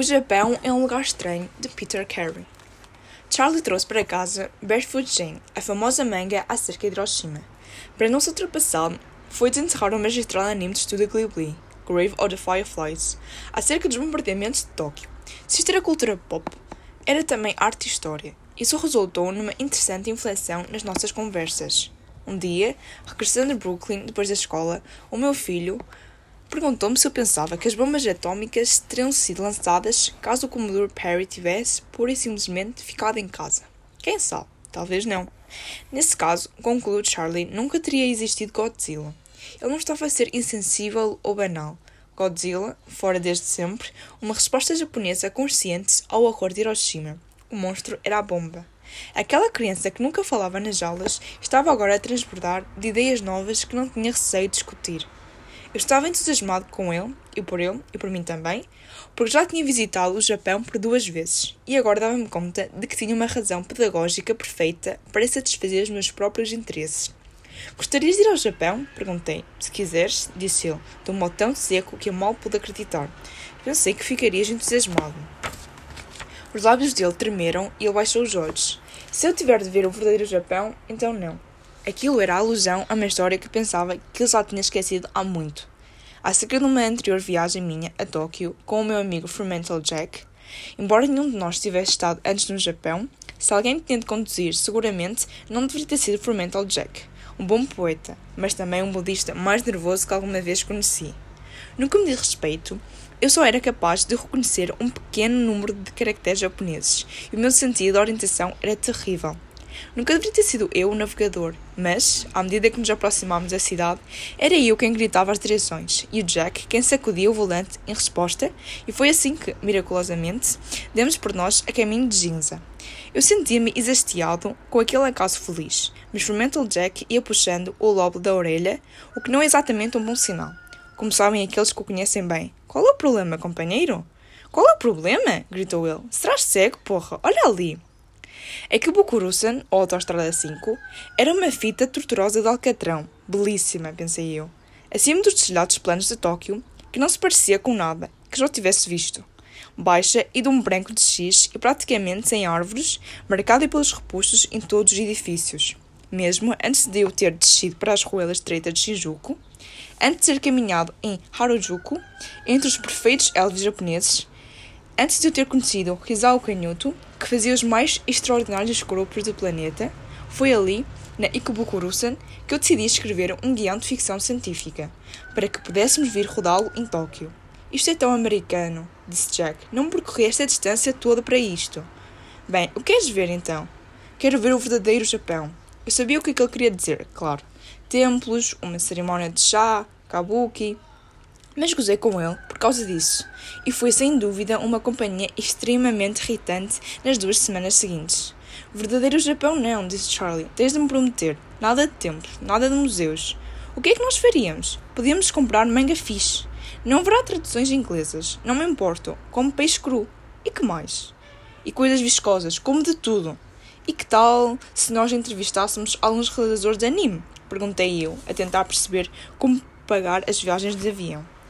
O Japão é um lugar estranho, de Peter Carey. Charlie trouxe para casa Barefoot Jane, a famosa manga acerca de Hiroshima. Para não se ultrapassar, foi desenterrar o magistral anime de estudo Ghibli, Grave of the Fireflies, acerca dos bombardeamentos de Tóquio. Se isto era cultura pop, era também arte e história. Isso resultou numa interessante inflexão nas nossas conversas. Um dia, regressando de Brooklyn depois da escola, o meu filho perguntou-me se eu pensava que as bombas atómicas teriam sido lançadas caso o Commodore Perry tivesse, pura e simplesmente, ficado em casa. Quem sabe? Talvez não. Nesse caso, concluiu Charlie, nunca teria existido Godzilla. Ele não estava a ser insensível ou banal. Godzilla, fora desde sempre, uma resposta japonesa consciente ao horror de Hiroshima. O monstro era a bomba. Aquela criança que nunca falava nas aulas estava agora a transbordar de ideias novas que não tinha receio de discutir. Eu estava entusiasmado com ele, e por ele, e por mim também, porque já tinha visitado o Japão por duas vezes, e agora dava-me conta de que tinha uma razão pedagógica perfeita para satisfazer os meus próprios interesses. Gostarias de ir ao Japão? Perguntei. Se quiseres, disse ele, de um modo tão seco que eu mal pude acreditar. Pensei que ficarias entusiasmado. Os lábios dele tremeram e ele baixou os olhos. Se eu tiver de ver o verdadeiro Japão, então não. Aquilo era a alusão a uma história que pensava que eu já tinha esquecido há muito. Acerca de uma anterior viagem minha a Tóquio com o meu amigo Fermental Jack, embora nenhum de nós tivesse estado antes no Japão, se alguém tinha de conduzir, seguramente não deveria ter sido Fermental Jack, um bom poeta, mas também um budista mais nervoso que alguma vez conheci. No que me diz respeito, eu só era capaz de reconhecer um pequeno número de caracteres japoneses e o meu sentido de orientação era terrível. Nunca deveria ter sido eu o navegador, mas, à medida que nos aproximámos da cidade, era eu quem gritava as direções e o Jack quem sacudia o volante em resposta, e foi assim que, miraculosamente, demos por nós a caminho de Ginza. Eu sentia-me exastiado com aquele acaso feliz, mas Fermental Jack ia puxando o lobo da orelha, o que não é exatamente um bom sinal. Como sabem aqueles que o conhecem bem. Qual é o problema, companheiro? Qual é o problema? gritou ele. Serás cego, porra? Olha ali! É que o Bucurusan, ou Autostrada 5, era uma fita torturosa de alcatrão, belíssima, pensei eu, acima dos destilhados planos de Tóquio, que não se parecia com nada que já tivesse visto. Baixa e de um branco de X e praticamente sem árvores, marcada pelos repuxos em todos os edifícios. Mesmo antes de eu ter descido para as ruelas estreitas de Shinjuku, antes de ter caminhado em Harajuku, entre os perfeitos elfos japoneses, Antes de eu ter conhecido Rizal Canhoto, que fazia os mais extraordinários grupos do planeta, foi ali, na Ikubukurusan, que eu decidi escrever um guião de ficção científica, para que pudéssemos vir rodá-lo em Tóquio. Isto é tão americano, disse Jack. Não percorri esta distância toda para isto. Bem, o que queres ver então? Quero ver o verdadeiro Japão. Eu sabia o que, é que ele queria dizer, claro. Templos, uma cerimónia de chá, kabuki, mas gozei com ele por causa disso, e foi sem dúvida uma companhia extremamente irritante nas duas semanas seguintes. Verdadeiro Japão não, disse Charlie. Tens de me prometer. Nada de templos, nada de museus. O que é que nós faríamos? Podíamos comprar manga fixe. Não haverá traduções inglesas. Não me importo. Como peixe cru. E que mais? E coisas viscosas, como de tudo. E que tal se nós entrevistássemos alguns realizadores de anime? Perguntei eu, a tentar perceber como pagar as viagens de avião.